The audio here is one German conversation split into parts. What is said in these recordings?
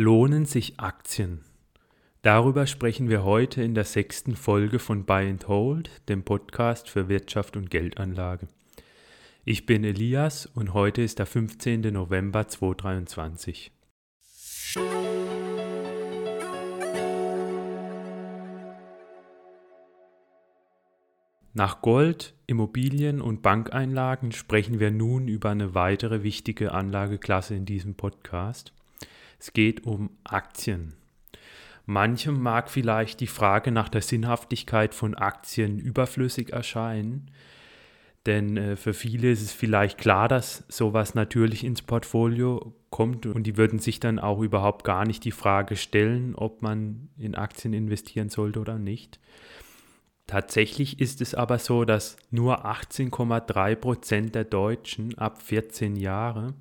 Lohnen sich Aktien? Darüber sprechen wir heute in der sechsten Folge von Buy and Hold, dem Podcast für Wirtschaft und Geldanlage. Ich bin Elias und heute ist der 15. November 2023. Nach Gold, Immobilien und Bankeinlagen sprechen wir nun über eine weitere wichtige Anlageklasse in diesem Podcast. Es geht um Aktien. Manchem mag vielleicht die Frage nach der Sinnhaftigkeit von Aktien überflüssig erscheinen, denn äh, für viele ist es vielleicht klar, dass sowas natürlich ins Portfolio kommt und die würden sich dann auch überhaupt gar nicht die Frage stellen, ob man in Aktien investieren sollte oder nicht. Tatsächlich ist es aber so, dass nur 18,3 Prozent der Deutschen ab 14 Jahre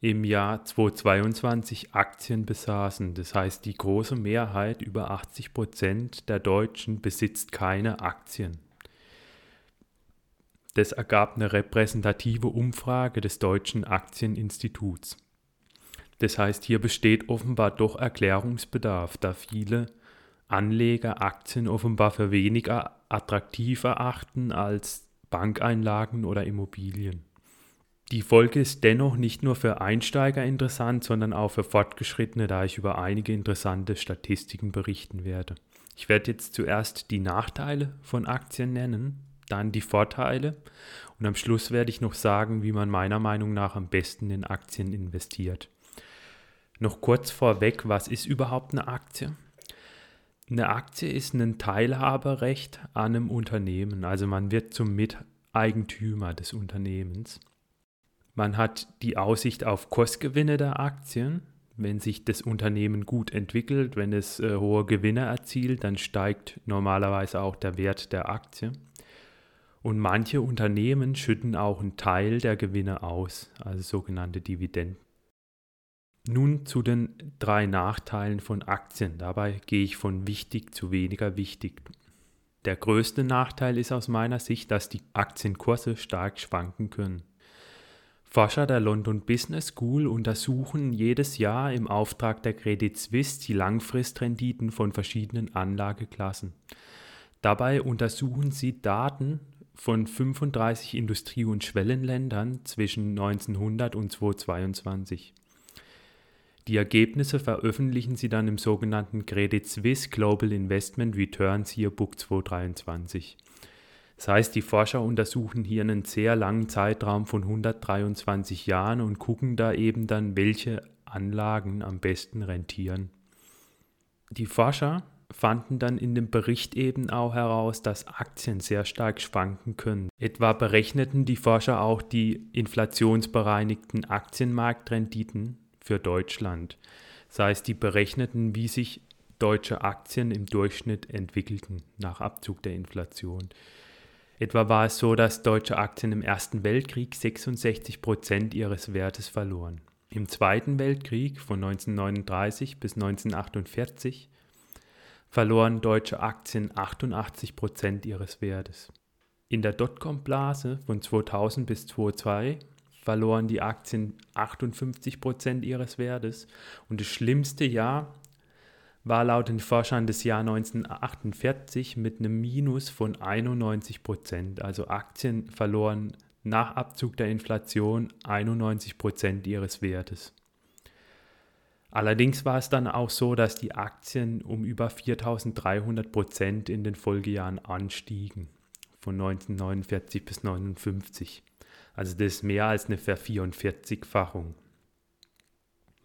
im Jahr 2022 Aktien besaßen. Das heißt, die große Mehrheit, über 80 Prozent der Deutschen, besitzt keine Aktien. Das ergab eine repräsentative Umfrage des Deutschen Aktieninstituts. Das heißt, hier besteht offenbar doch Erklärungsbedarf, da viele Anleger Aktien offenbar für weniger attraktiv erachten als Bankeinlagen oder Immobilien. Die Folge ist dennoch nicht nur für Einsteiger interessant, sondern auch für Fortgeschrittene, da ich über einige interessante Statistiken berichten werde. Ich werde jetzt zuerst die Nachteile von Aktien nennen, dann die Vorteile und am Schluss werde ich noch sagen, wie man meiner Meinung nach am besten in Aktien investiert. Noch kurz vorweg, was ist überhaupt eine Aktie? Eine Aktie ist ein Teilhaberrecht an einem Unternehmen, also man wird zum Miteigentümer des Unternehmens. Man hat die Aussicht auf Kostgewinne der Aktien. Wenn sich das Unternehmen gut entwickelt, wenn es äh, hohe Gewinne erzielt, dann steigt normalerweise auch der Wert der Aktie. Und manche Unternehmen schütten auch einen Teil der Gewinne aus, also sogenannte Dividenden. Nun zu den drei Nachteilen von Aktien. Dabei gehe ich von wichtig zu weniger wichtig. Der größte Nachteil ist aus meiner Sicht, dass die Aktienkurse stark schwanken können. Forscher der London Business School untersuchen jedes Jahr im Auftrag der Credit Suisse die Langfristrenditen von verschiedenen Anlageklassen. Dabei untersuchen sie Daten von 35 Industrie- und Schwellenländern zwischen 1900 und 2022. Die Ergebnisse veröffentlichen sie dann im sogenannten Credit Suisse Global Investment Returns Yearbook 2023. Das heißt, die Forscher untersuchen hier einen sehr langen Zeitraum von 123 Jahren und gucken da eben dann, welche Anlagen am besten rentieren. Die Forscher fanden dann in dem Bericht eben auch heraus, dass Aktien sehr stark schwanken können. Etwa berechneten die Forscher auch die inflationsbereinigten Aktienmarktrenditen für Deutschland. Das heißt, die berechneten, wie sich deutsche Aktien im Durchschnitt entwickelten nach Abzug der Inflation. Etwa war es so, dass deutsche Aktien im Ersten Weltkrieg 66 Prozent ihres Wertes verloren. Im Zweiten Weltkrieg von 1939 bis 1948 verloren deutsche Aktien 88 Prozent ihres Wertes. In der Dotcom-Blase von 2000 bis 2002 verloren die Aktien 58 Prozent ihres Wertes und das schlimmste Jahr war laut den Forschern das Jahr 1948 mit einem Minus von 91 Prozent. Also Aktien verloren nach Abzug der Inflation 91 Prozent ihres Wertes. Allerdings war es dann auch so, dass die Aktien um über 4300 Prozent in den Folgejahren anstiegen, von 1949 bis 1959. Also das ist mehr als eine Ver-44-Fachung.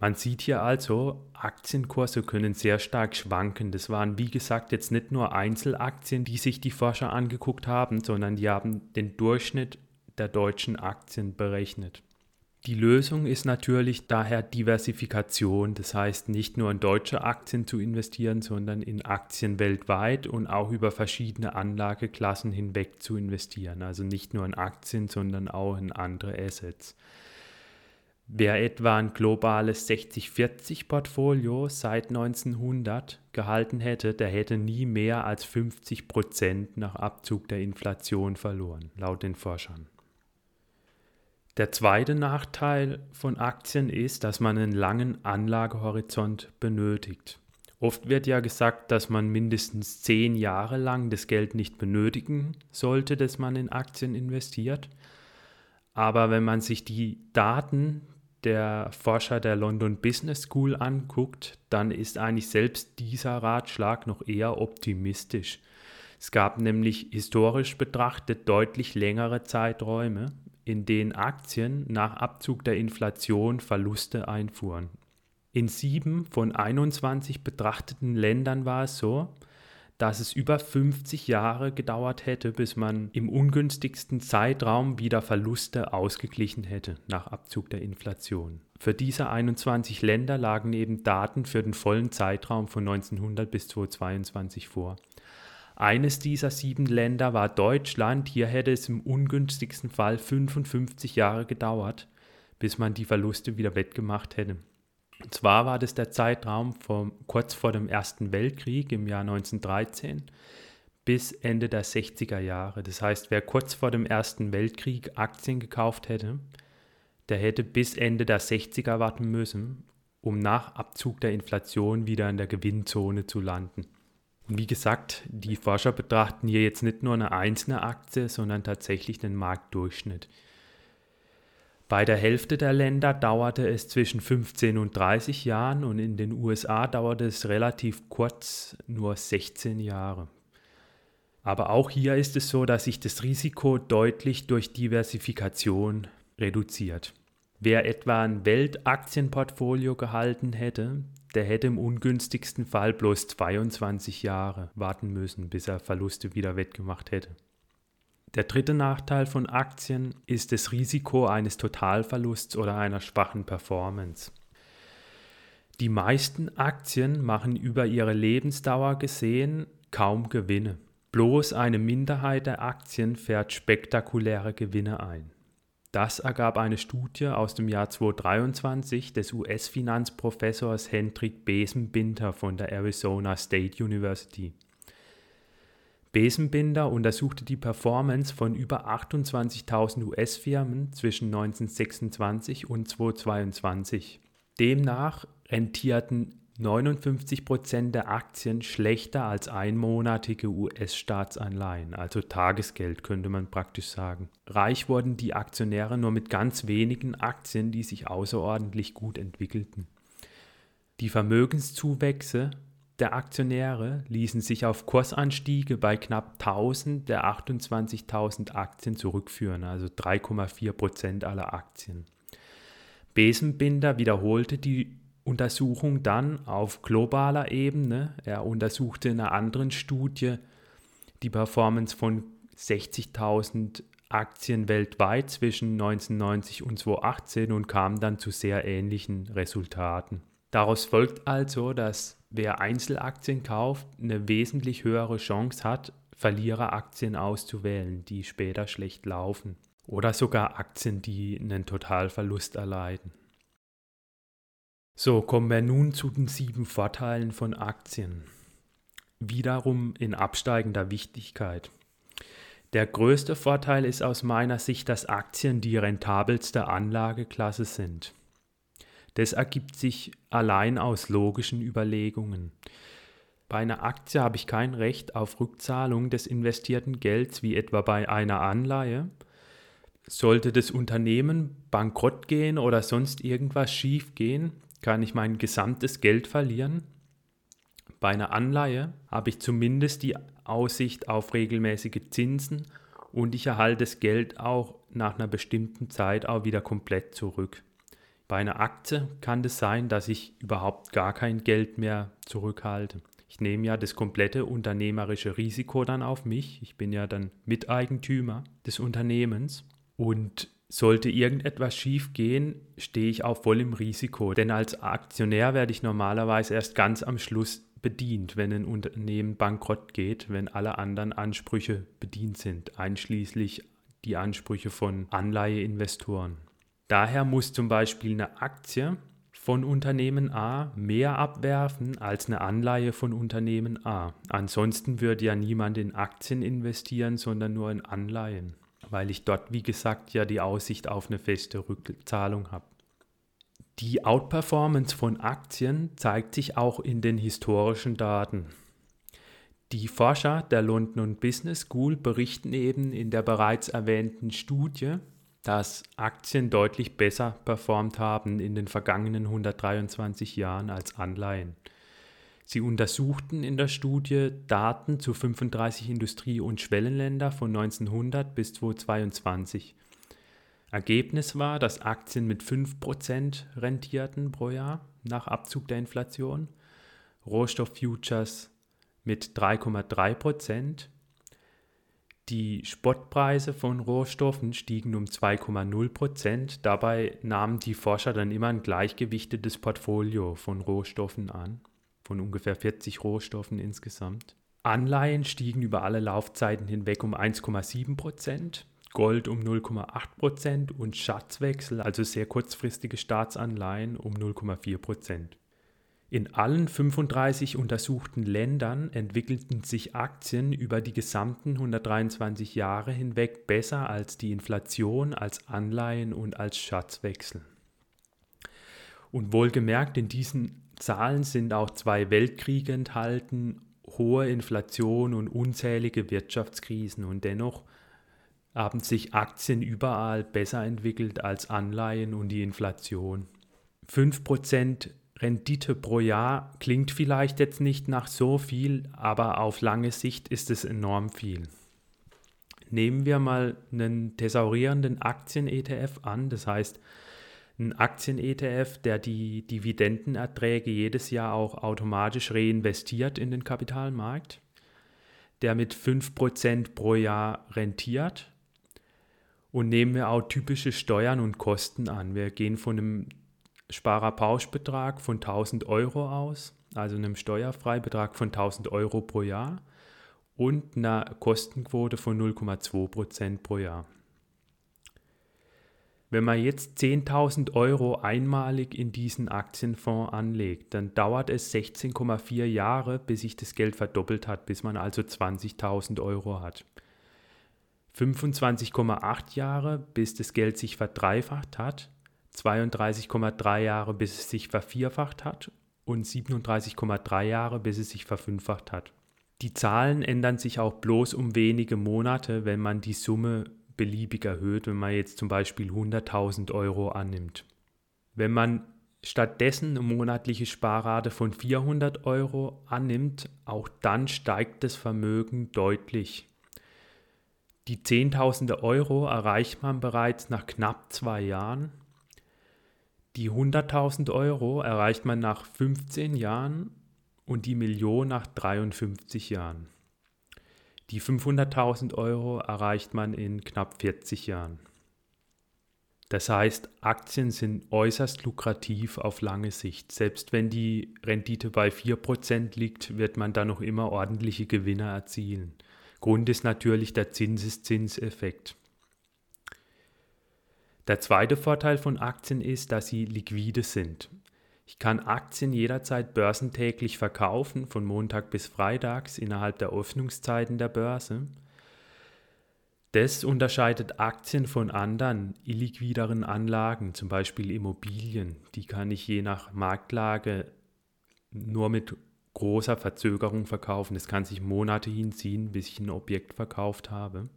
Man sieht hier also, Aktienkurse können sehr stark schwanken. Das waren, wie gesagt, jetzt nicht nur Einzelaktien, die sich die Forscher angeguckt haben, sondern die haben den Durchschnitt der deutschen Aktien berechnet. Die Lösung ist natürlich daher Diversifikation, das heißt nicht nur in deutsche Aktien zu investieren, sondern in Aktien weltweit und auch über verschiedene Anlageklassen hinweg zu investieren. Also nicht nur in Aktien, sondern auch in andere Assets. Wer etwa ein globales 60-40-Portfolio seit 1900 gehalten hätte, der hätte nie mehr als 50 Prozent nach Abzug der Inflation verloren, laut den Forschern. Der zweite Nachteil von Aktien ist, dass man einen langen Anlagehorizont benötigt. Oft wird ja gesagt, dass man mindestens zehn Jahre lang das Geld nicht benötigen sollte, das man in Aktien investiert. Aber wenn man sich die Daten der Forscher der London Business School anguckt, dann ist eigentlich selbst dieser Ratschlag noch eher optimistisch. Es gab nämlich historisch betrachtet deutlich längere Zeiträume, in denen Aktien nach Abzug der Inflation Verluste einfuhren. In sieben von 21 betrachteten Ländern war es so, dass es über 50 Jahre gedauert hätte, bis man im ungünstigsten Zeitraum wieder Verluste ausgeglichen hätte nach Abzug der Inflation. Für diese 21 Länder lagen eben Daten für den vollen Zeitraum von 1900 bis 2022 vor. Eines dieser sieben Länder war Deutschland. Hier hätte es im ungünstigsten Fall 55 Jahre gedauert, bis man die Verluste wieder wettgemacht hätte. Und zwar war das der Zeitraum vom, kurz vor dem Ersten Weltkrieg im Jahr 1913 bis Ende der 60er Jahre. Das heißt, wer kurz vor dem Ersten Weltkrieg Aktien gekauft hätte, der hätte bis Ende der 60er warten müssen, um nach Abzug der Inflation wieder in der Gewinnzone zu landen. Und wie gesagt, die Forscher betrachten hier jetzt nicht nur eine einzelne Aktie, sondern tatsächlich den Marktdurchschnitt. Bei der Hälfte der Länder dauerte es zwischen 15 und 30 Jahren und in den USA dauerte es relativ kurz, nur 16 Jahre. Aber auch hier ist es so, dass sich das Risiko deutlich durch Diversifikation reduziert. Wer etwa ein Weltaktienportfolio gehalten hätte, der hätte im ungünstigsten Fall bloß 22 Jahre warten müssen, bis er Verluste wieder wettgemacht hätte. Der dritte Nachteil von Aktien ist das Risiko eines Totalverlusts oder einer schwachen Performance. Die meisten Aktien machen über ihre Lebensdauer gesehen kaum Gewinne. Bloß eine Minderheit der Aktien fährt spektakuläre Gewinne ein. Das ergab eine Studie aus dem Jahr 2023 des US-Finanzprofessors Hendrik Besenbinder von der Arizona State University. Besenbinder untersuchte die Performance von über 28.000 US-Firmen zwischen 1926 und 2022. Demnach rentierten 59% der Aktien schlechter als einmonatige US-Staatsanleihen, also Tagesgeld könnte man praktisch sagen. Reich wurden die Aktionäre nur mit ganz wenigen Aktien, die sich außerordentlich gut entwickelten. Die Vermögenszuwächse der Aktionäre ließen sich auf Kursanstiege bei knapp 1000 der 28.000 Aktien zurückführen, also 3,4 Prozent aller Aktien. Besenbinder wiederholte die Untersuchung dann auf globaler Ebene. Er untersuchte in einer anderen Studie die Performance von 60.000 Aktien weltweit zwischen 1990 und 2018 und kam dann zu sehr ähnlichen Resultaten. Daraus folgt also, dass wer Einzelaktien kauft, eine wesentlich höhere Chance hat, Verliereraktien auszuwählen, die später schlecht laufen. Oder sogar Aktien, die einen Totalverlust erleiden. So, kommen wir nun zu den sieben Vorteilen von Aktien. Wiederum in absteigender Wichtigkeit. Der größte Vorteil ist aus meiner Sicht, dass Aktien die rentabelste Anlageklasse sind. Das ergibt sich allein aus logischen Überlegungen. Bei einer Aktie habe ich kein Recht auf Rückzahlung des investierten Gelds wie etwa bei einer Anleihe. Sollte das Unternehmen bankrott gehen oder sonst irgendwas schief gehen, kann ich mein gesamtes Geld verlieren. Bei einer Anleihe habe ich zumindest die Aussicht auf regelmäßige Zinsen und ich erhalte das Geld auch nach einer bestimmten Zeit auch wieder komplett zurück. Bei einer Aktie kann es sein, dass ich überhaupt gar kein Geld mehr zurückhalte. Ich nehme ja das komplette unternehmerische Risiko dann auf mich. Ich bin ja dann Miteigentümer des Unternehmens. Und sollte irgendetwas schief gehen, stehe ich auch voll im Risiko. Denn als Aktionär werde ich normalerweise erst ganz am Schluss bedient, wenn ein Unternehmen bankrott geht, wenn alle anderen Ansprüche bedient sind, einschließlich die Ansprüche von Anleiheinvestoren. Daher muss zum Beispiel eine Aktie von Unternehmen A mehr abwerfen als eine Anleihe von Unternehmen A. Ansonsten würde ja niemand in Aktien investieren, sondern nur in Anleihen. weil ich dort, wie gesagt, ja die Aussicht auf eine feste Rückzahlung habe. Die Outperformance von Aktien zeigt sich auch in den historischen Daten. Die Forscher der London Business School berichten eben in der bereits erwähnten Studie, dass Aktien deutlich besser performt haben in den vergangenen 123 Jahren als Anleihen. Sie untersuchten in der Studie Daten zu 35 Industrie- und Schwellenländer von 1900 bis 2022. Ergebnis war, dass Aktien mit 5% rentierten pro Jahr nach Abzug der Inflation, Rohstofffutures mit 3,3 Die Spottpreise von Rohstoffen stiegen um 2,0% Dabei nahmen die Forscher dann immer ein gleichgewichtetes Portfolio von Rohstoffen an, von ungefähr 40 Rohstoffen insgesamt. Anleihen stiegen über alle Laufzeiten hinweg um 1,7% Gold um 0,8% und Schatzwechsel, also sehr kurzfristige Staatsanleihen, um 0,4 in allen 35 untersuchten Ländern entwickelten sich Aktien über die gesamten 123 Jahre hinweg besser als die Inflation, als Anleihen und als Schatzwechsel. Und wohlgemerkt, in diesen Zahlen sind auch zwei Weltkriege enthalten, hohe Inflation und unzählige Wirtschaftskrisen. Und dennoch haben sich Aktien überall besser entwickelt als Anleihen und die Inflation. 5% Rendite pro Jahr klingt vielleicht jetzt nicht nach so viel, aber auf lange Sicht ist es enorm viel. Nehmen wir mal einen thesaurierenden Aktien-ETF an, das heißt ein Aktien-ETF, der die Dividendenerträge jedes Jahr auch automatisch reinvestiert in den Kapitalmarkt, der mit 5% pro Jahr rentiert. Und nehmen wir auch typische Steuern und Kosten an. Wir gehen von einem Sparerpauschbetrag von 1000 Euro aus, also einem Steuerfreibetrag von 1000 Euro pro Jahr und einer Kostenquote von 0,2 Prozent pro Jahr. Wenn man jetzt 10.000 Euro einmalig in diesen Aktienfonds anlegt, dann dauert es 16,4 Jahre, bis sich das Geld verdoppelt hat, bis man also 20.000 Euro hat. 25,8 Jahre, bis das Geld sich verdreifacht hat 32,3 Jahre, bis es sich vervierfacht hat und 37,3 Jahre, bis es sich verfünffacht hat. Die Zahlen ändern sich auch bloß um wenige Monate, wenn man die Summe beliebig erhöht, wenn man jetzt zum Beispiel 100.000 Euro annimmt. Wenn man stattdessen eine monatliche Sparrate von 400 Euro annimmt, auch dann steigt das Vermögen deutlich. Die 10.000 Euro erreicht man bereits nach knapp zwei Jahren die 100.000 Euro erreicht man nach 15 Jahren und die Million nach 53 Jahren. Die 500.000 Euro erreicht man in knapp 40 Jahren. Das heißt, Aktien sind äußerst lukrativ auf lange Sicht. Selbst wenn die Rendite bei 4% liegt, wird man da noch immer ordentliche Gewinne erzielen. Grund ist natürlich der Zinseszinseffekt. Der zweite Vorteil von Aktien ist, dass sie liquide sind. Ich kann Aktien jederzeit börsentäglich verkaufen, von Montag bis Freitags innerhalb der Öffnungszeiten der Börse. Das unterscheidet Aktien von anderen illiquideren Anlagen, zum Beispiel Immobilien. Die kann ich je nach Marktlage nur mit großer Verzögerung verkaufen. Es kann sich Monate hinziehen, bis ich ein Objekt verkauft habe.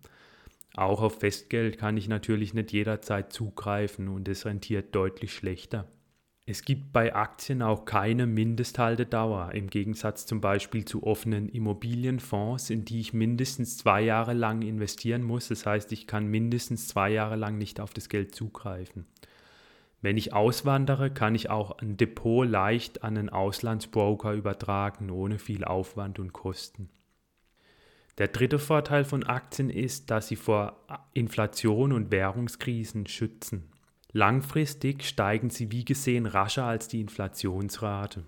Auch auf Festgeld kann ich natürlich nicht jederzeit zugreifen und es rentiert deutlich schlechter. Es gibt bei Aktien auch keine Mindesthaltedauer, im Gegensatz zum Beispiel zu offenen Immobilienfonds, in die ich mindestens zwei Jahre lang investieren muss. Das heißt, ich kann mindestens zwei Jahre lang nicht auf das Geld zugreifen. Wenn ich auswandere, kann ich auch ein Depot leicht an einen Auslandsbroker übertragen, ohne viel Aufwand und Kosten. Der dritte Vorteil von Aktien ist, dass sie vor Inflation und Währungskrisen schützen. Langfristig steigen sie wie gesehen rascher als die Inflationsrate.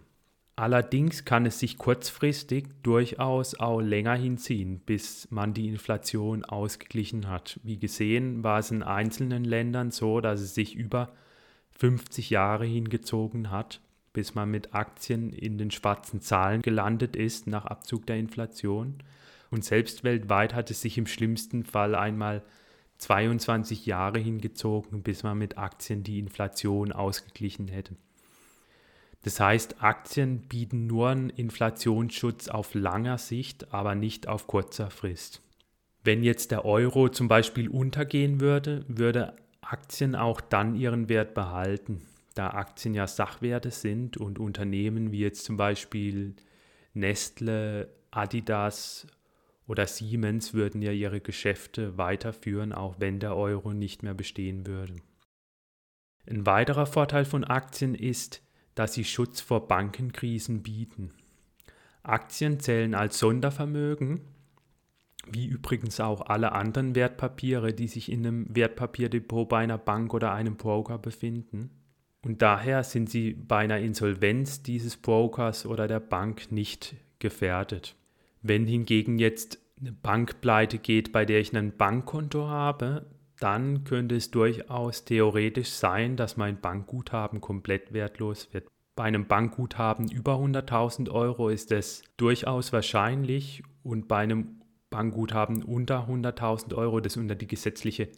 Allerdings kann es sich kurzfristig durchaus auch länger hinziehen, bis man die Inflation ausgeglichen hat. Wie gesehen war es in einzelnen Ländern so, dass es sich über 50 Jahre hingezogen hat, bis man mit Aktien in den schwarzen Zahlen gelandet ist nach Abzug der Inflation. Und selbst weltweit hat es sich im schlimmsten Fall einmal 22 Jahre hingezogen, bis man mit Aktien die Inflation ausgeglichen hätte. Das heißt, Aktien bieten nur einen Inflationsschutz auf langer Sicht, aber nicht auf kurzer Frist. Wenn jetzt der Euro zum Beispiel untergehen würde, würde Aktien auch dann ihren Wert behalten, da Aktien ja Sachwerte sind und Unternehmen wie jetzt zum Beispiel Nestle, Adidas oder Siemens würden ja ihre Geschäfte weiterführen, auch wenn der Euro nicht mehr bestehen würde. Ein weiterer Vorteil von Aktien ist, dass sie Schutz vor Bankenkrisen bieten. Aktien zählen als Sondervermögen, wie übrigens auch alle anderen Wertpapiere, die sich in einem Wertpapierdepot bei einer Bank oder einem Broker befinden. Und daher sind sie bei einer Insolvenz dieses Brokers oder der Bank nicht gefährdet. Wenn hingegen jetzt eine Bank pleite geht, bei der ich ein Bankkonto habe, dann könnte es durchaus theoretisch sein, dass mein Bankguthaben komplett wertlos wird. Bei einem Bankguthaben über 100.000 Euro ist es durchaus wahrscheinlich und bei einem Bankguthaben unter 100.000 Euro, das unter die gesetzliche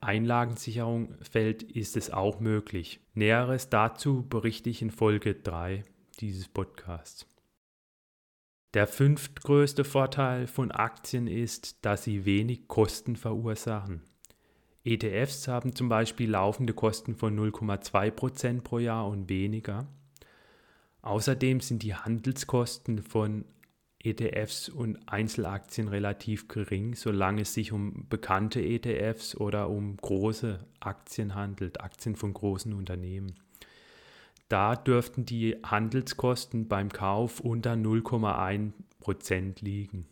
Einlagensicherung fällt, ist es auch möglich. Näheres dazu berichte ich in Folge 3 dieses Podcasts. Der fünftgrößte Vorteil von Aktien ist, dass sie wenig Kosten verursachen. ETFs haben zum Beispiel laufende Kosten von 0,2% pro Jahr und weniger. Außerdem sind die Handelskosten von ETFs und Einzelaktien relativ gering, solange es sich um bekannte ETFs oder um große Aktien handelt, Aktien von großen Unternehmen. Da dürften die Handelskosten beim Kauf unter 0,1% liegen.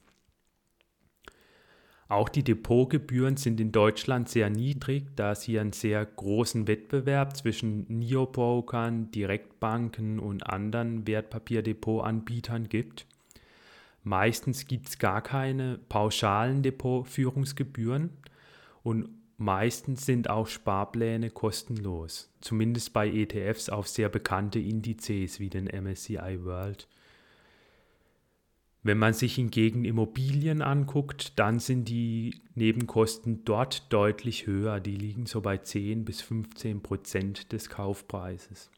Auch die Depotgebühren sind in Deutschland sehr niedrig, da es hier einen sehr großen Wettbewerb zwischen Neobrokern, Direktbanken und anderen Wertpapierdepotanbietern gibt. Meistens gibt es gar keine pauschalen Depotführungsgebühren und Meistens sind auch Sparpläne kostenlos, zumindest bei ETFs auf sehr bekannte Indizes wie den MSCI World. Wenn man sich hingegen Immobilien anguckt, dann sind die Nebenkosten dort deutlich höher. Die liegen so bei 10 bis 15 Prozent des Kaufpreises.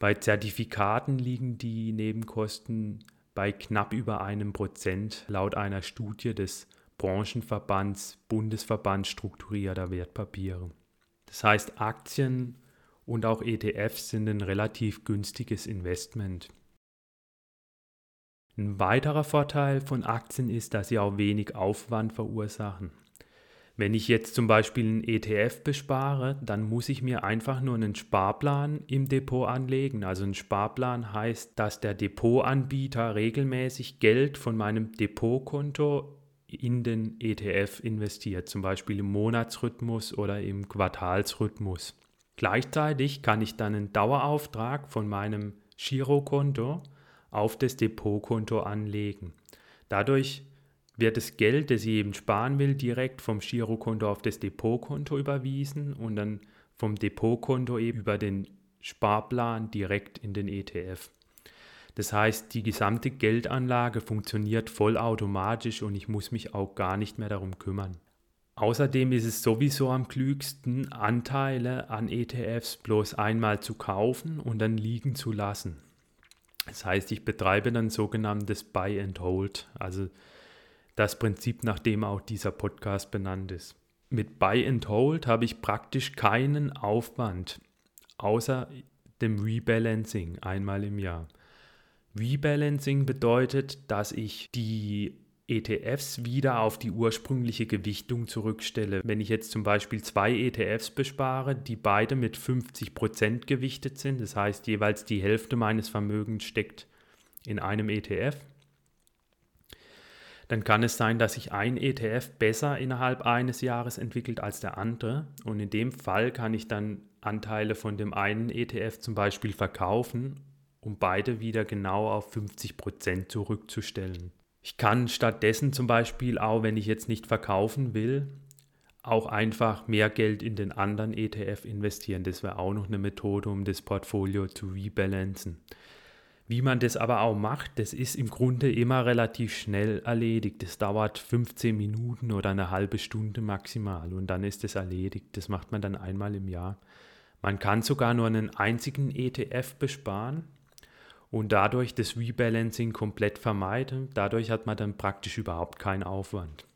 Bei Zertifikaten liegen die Nebenkosten bei knapp über einem Prozent laut einer Studie des Branchenverbands, Bundesverband strukturierter Wertpapiere. Das heißt, Aktien und auch ETFs sind ein relativ günstiges Investment. Ein weiterer Vorteil von Aktien ist, dass sie auch wenig Aufwand verursachen. Wenn ich jetzt zum Beispiel einen ETF bespare, dann muss ich mir einfach nur einen Sparplan im Depot anlegen. Also ein Sparplan heißt, dass der Depotanbieter regelmäßig Geld von meinem Depotkonto in den ETF investiert, zum Beispiel im Monatsrhythmus oder im Quartalsrhythmus. Gleichzeitig kann ich dann einen Dauerauftrag von meinem Girokonto auf das Depotkonto anlegen. Dadurch wird das Geld, das ich eben sparen will, direkt vom Girokonto auf das Depotkonto überwiesen und dann vom Depotkonto eben über den Sparplan direkt in den ETF. Das heißt, die gesamte Geldanlage funktioniert vollautomatisch und ich muss mich auch gar nicht mehr darum kümmern. Außerdem ist es sowieso am klügsten, Anteile an ETFs bloß einmal zu kaufen und dann liegen zu lassen. Das heißt, ich betreibe dann sogenanntes Buy and Hold, also das Prinzip, nach dem auch dieser Podcast benannt ist. Mit Buy and Hold habe ich praktisch keinen Aufwand, außer dem Rebalancing einmal im Jahr. Rebalancing bedeutet, dass ich die ETFs wieder auf die ursprüngliche Gewichtung zurückstelle. Wenn ich jetzt zum Beispiel zwei ETFs bespare, die beide mit 50% gewichtet sind, das heißt jeweils die Hälfte meines Vermögens steckt in einem ETF, dann kann es sein, dass sich ein ETF besser innerhalb eines Jahres entwickelt als der andere. Und in dem Fall kann ich dann Anteile von dem einen ETF zum Beispiel verkaufen um beide wieder genau auf 50 Prozent zurückzustellen. Ich kann stattdessen zum Beispiel auch, wenn ich jetzt nicht verkaufen will, auch einfach mehr Geld in den anderen ETF investieren. Das wäre auch noch eine Methode, um das Portfolio zu rebalancen. Wie man das aber auch macht, das ist im Grunde immer relativ schnell erledigt. Das dauert 15 Minuten oder eine halbe Stunde maximal und dann ist es erledigt. Das macht man dann einmal im Jahr. Man kann sogar nur einen einzigen ETF besparen und dadurch das Rebalancing komplett vermeiden. Dadurch hat man dann praktisch überhaupt keinen Aufwand.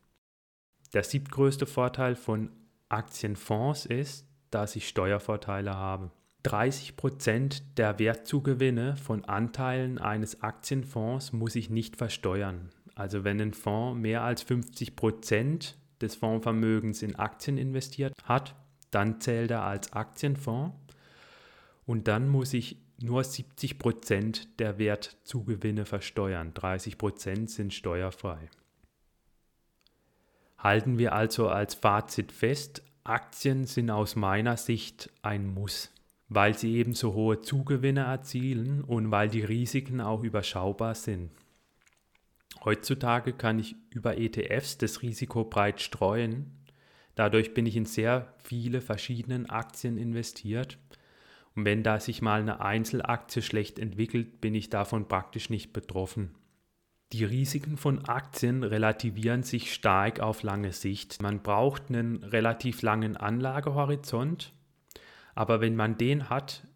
Der siebtgrößte Vorteil von Aktienfonds ist, dass ich Steuervorteile habe. 30% der Wertzugewinne von Anteilen eines Aktienfonds muss ich nicht versteuern. Also wenn ein Fonds mehr als 50% des Fondsvermögens in Aktien investiert hat, dann zählt er als Aktienfonds und dann muss ich nur 70% der Wertzugewinne versteuern. 30% sind steuerfrei. Halten wir also als Fazit fest, Aktien sind aus meiner Sicht ein Muss weil sie eben so hohe Zugewinne erzielen und weil die Risiken auch überschaubar sind. Heutzutage kann ich über ETFs das Risiko breit streuen. Dadurch bin ich in sehr viele verschiedene Aktien investiert. Und wenn da sich mal eine Einzelaktie schlecht entwickelt, bin ich davon praktisch nicht betroffen. Die Risiken von Aktien relativieren sich stark auf lange Sicht. Man braucht einen relativ langen Anlagehorizont aber wenn man den hat,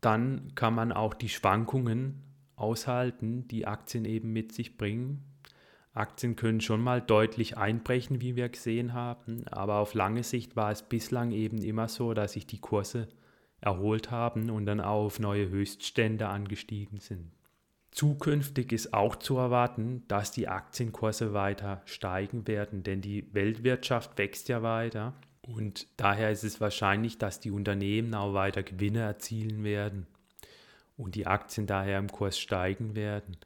dann kann man auch die Schwankungen aushalten, die Aktien eben mit sich bringen. Aktien können schon mal deutlich einbrechen, wie wir gesehen haben, aber auf lange Sicht war es bislang eben immer so, dass sich die Kurse erholt haben und dann auf neue Höchststände angestiegen sind. Zukünftig ist auch zu erwarten, dass die Aktienkurse weiter steigen werden, denn die Weltwirtschaft wächst ja weiter und daher ist es wahrscheinlich, dass die Unternehmen auch weiter Gewinne erzielen werden und die Aktien daher im Kurs steigen werden.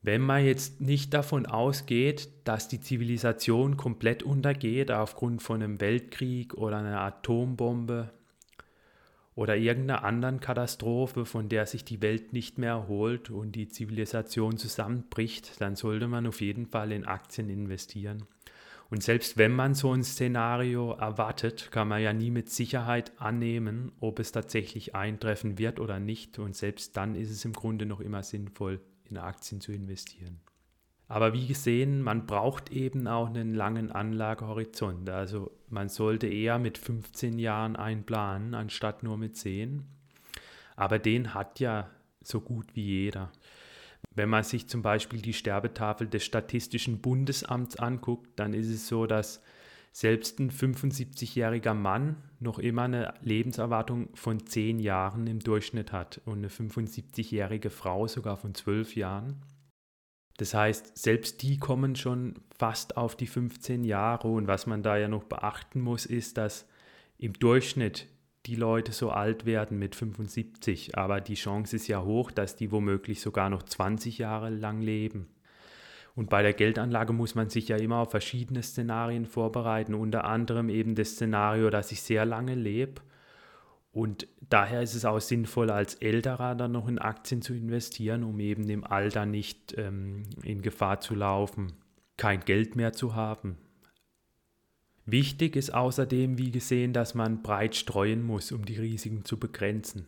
Wenn man jetzt nicht davon ausgeht, dass die Zivilisation komplett untergeht aufgrund von einem Weltkrieg oder einer Atombombe oder irgendeiner anderen Katastrophe, von der sich die Welt nicht mehr erholt und die Zivilisation zusammenbricht, dann sollte man auf jeden Fall in Aktien investieren. Und selbst wenn man so ein Szenario erwartet, kann man ja nie mit Sicherheit annehmen, ob es tatsächlich eintreffen wird oder nicht. Und selbst dann ist es im Grunde noch immer sinnvoll, in Aktien zu investieren. Aber wie gesehen, man braucht eben auch einen langen Anlagehorizont. Also man sollte eher mit 15 Jahren einplanen, anstatt nur mit 10. Aber den hat ja so gut wie jeder. Wenn man sich zum Beispiel die Sterbetafel des Statistischen Bundesamts anguckt, dann ist es so, dass selbst ein 75-jähriger Mann noch immer eine Lebenserwartung von 10 Jahren im Durchschnitt hat und eine 75-jährige Frau sogar von 12 Jahren. Das heißt, selbst die kommen schon fast auf die 15 Jahre und was man da ja noch beachten muss, ist, dass im Durchschnitt die Leute so alt werden mit 75, aber die Chance ist ja hoch, dass die womöglich sogar noch 20 Jahre lang leben. Und bei der Geldanlage muss man sich ja immer auf verschiedene Szenarien vorbereiten, unter anderem eben das Szenario, dass ich sehr lange lebe. Und daher ist es auch sinnvoll, als Älterer dann noch in Aktien zu investieren, um eben im Alter nicht ähm, in Gefahr zu laufen, kein Geld mehr zu haben, Wichtig ist außerdem, wie gesehen, dass man breit streuen muss, um die Risiken zu begrenzen.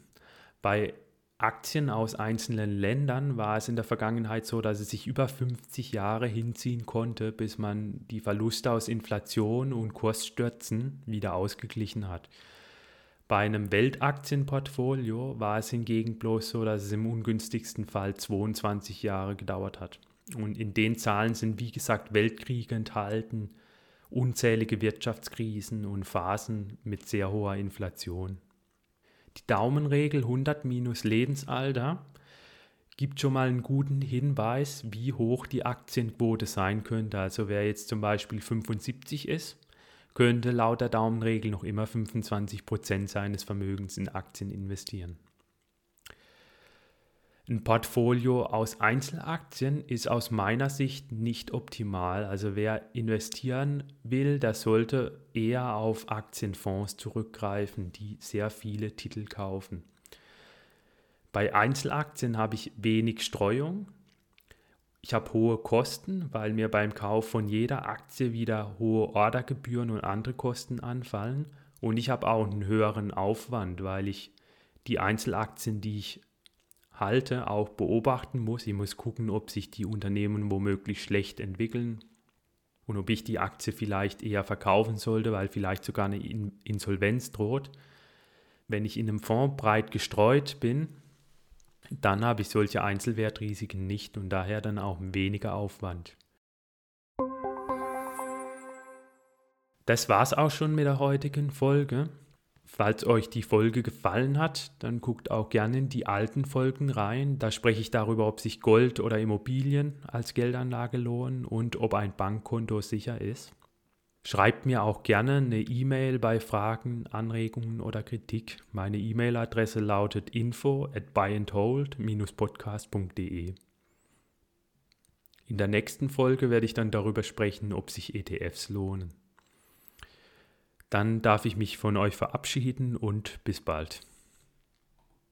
Bei Aktien aus einzelnen Ländern war es in der Vergangenheit so, dass es sich über 50 Jahre hinziehen konnte, bis man die Verluste aus Inflation und Kursstürzen wieder ausgeglichen hat. Bei einem Weltaktienportfolio war es hingegen bloß so, dass es im ungünstigsten Fall 22 Jahre gedauert hat. Und in den Zahlen sind, wie gesagt, Weltkriege enthalten, unzählige Wirtschaftskrisen und Phasen mit sehr hoher Inflation. Die Daumenregel 100 minus Lebensalter gibt schon mal einen guten Hinweis, wie hoch die Aktienquote sein könnte. Also wer jetzt zum Beispiel 75 ist, könnte laut der Daumenregel noch immer 25 Prozent seines Vermögens in Aktien investieren. Ein Portfolio aus Einzelaktien ist aus meiner Sicht nicht optimal. Also wer investieren will, der sollte eher auf Aktienfonds zurückgreifen, die sehr viele Titel kaufen. Bei Einzelaktien habe ich wenig Streuung. Ich habe hohe Kosten, weil mir beim Kauf von jeder Aktie wieder hohe Ordergebühren und andere Kosten anfallen. Und ich habe auch einen höheren Aufwand, weil ich die Einzelaktien, die ich halte, auch beobachten muss. Ich muss gucken, ob sich die Unternehmen womöglich schlecht entwickeln und ob ich die Aktie vielleicht eher verkaufen sollte, weil vielleicht sogar eine Insolvenz droht. Wenn ich in einem Fonds breit gestreut bin, dann habe ich solche Einzelwertrisiken nicht und daher dann auch weniger Aufwand. Das war's auch schon mit der heutigen Folge. Falls euch die Folge gefallen hat, dann guckt auch gerne in die alten Folgen rein. Da spreche ich darüber, ob sich Gold oder Immobilien als Geldanlage lohnen und ob ein Bankkonto sicher ist. Schreibt mir auch gerne eine E-Mail bei Fragen, Anregungen oder Kritik. Meine E-Mail-Adresse lautet info at buyandhold-podcast.de. In der nächsten Folge werde ich dann darüber sprechen, ob sich ETFs lohnen. Dann darf ich mich von euch verabschieden und bis bald.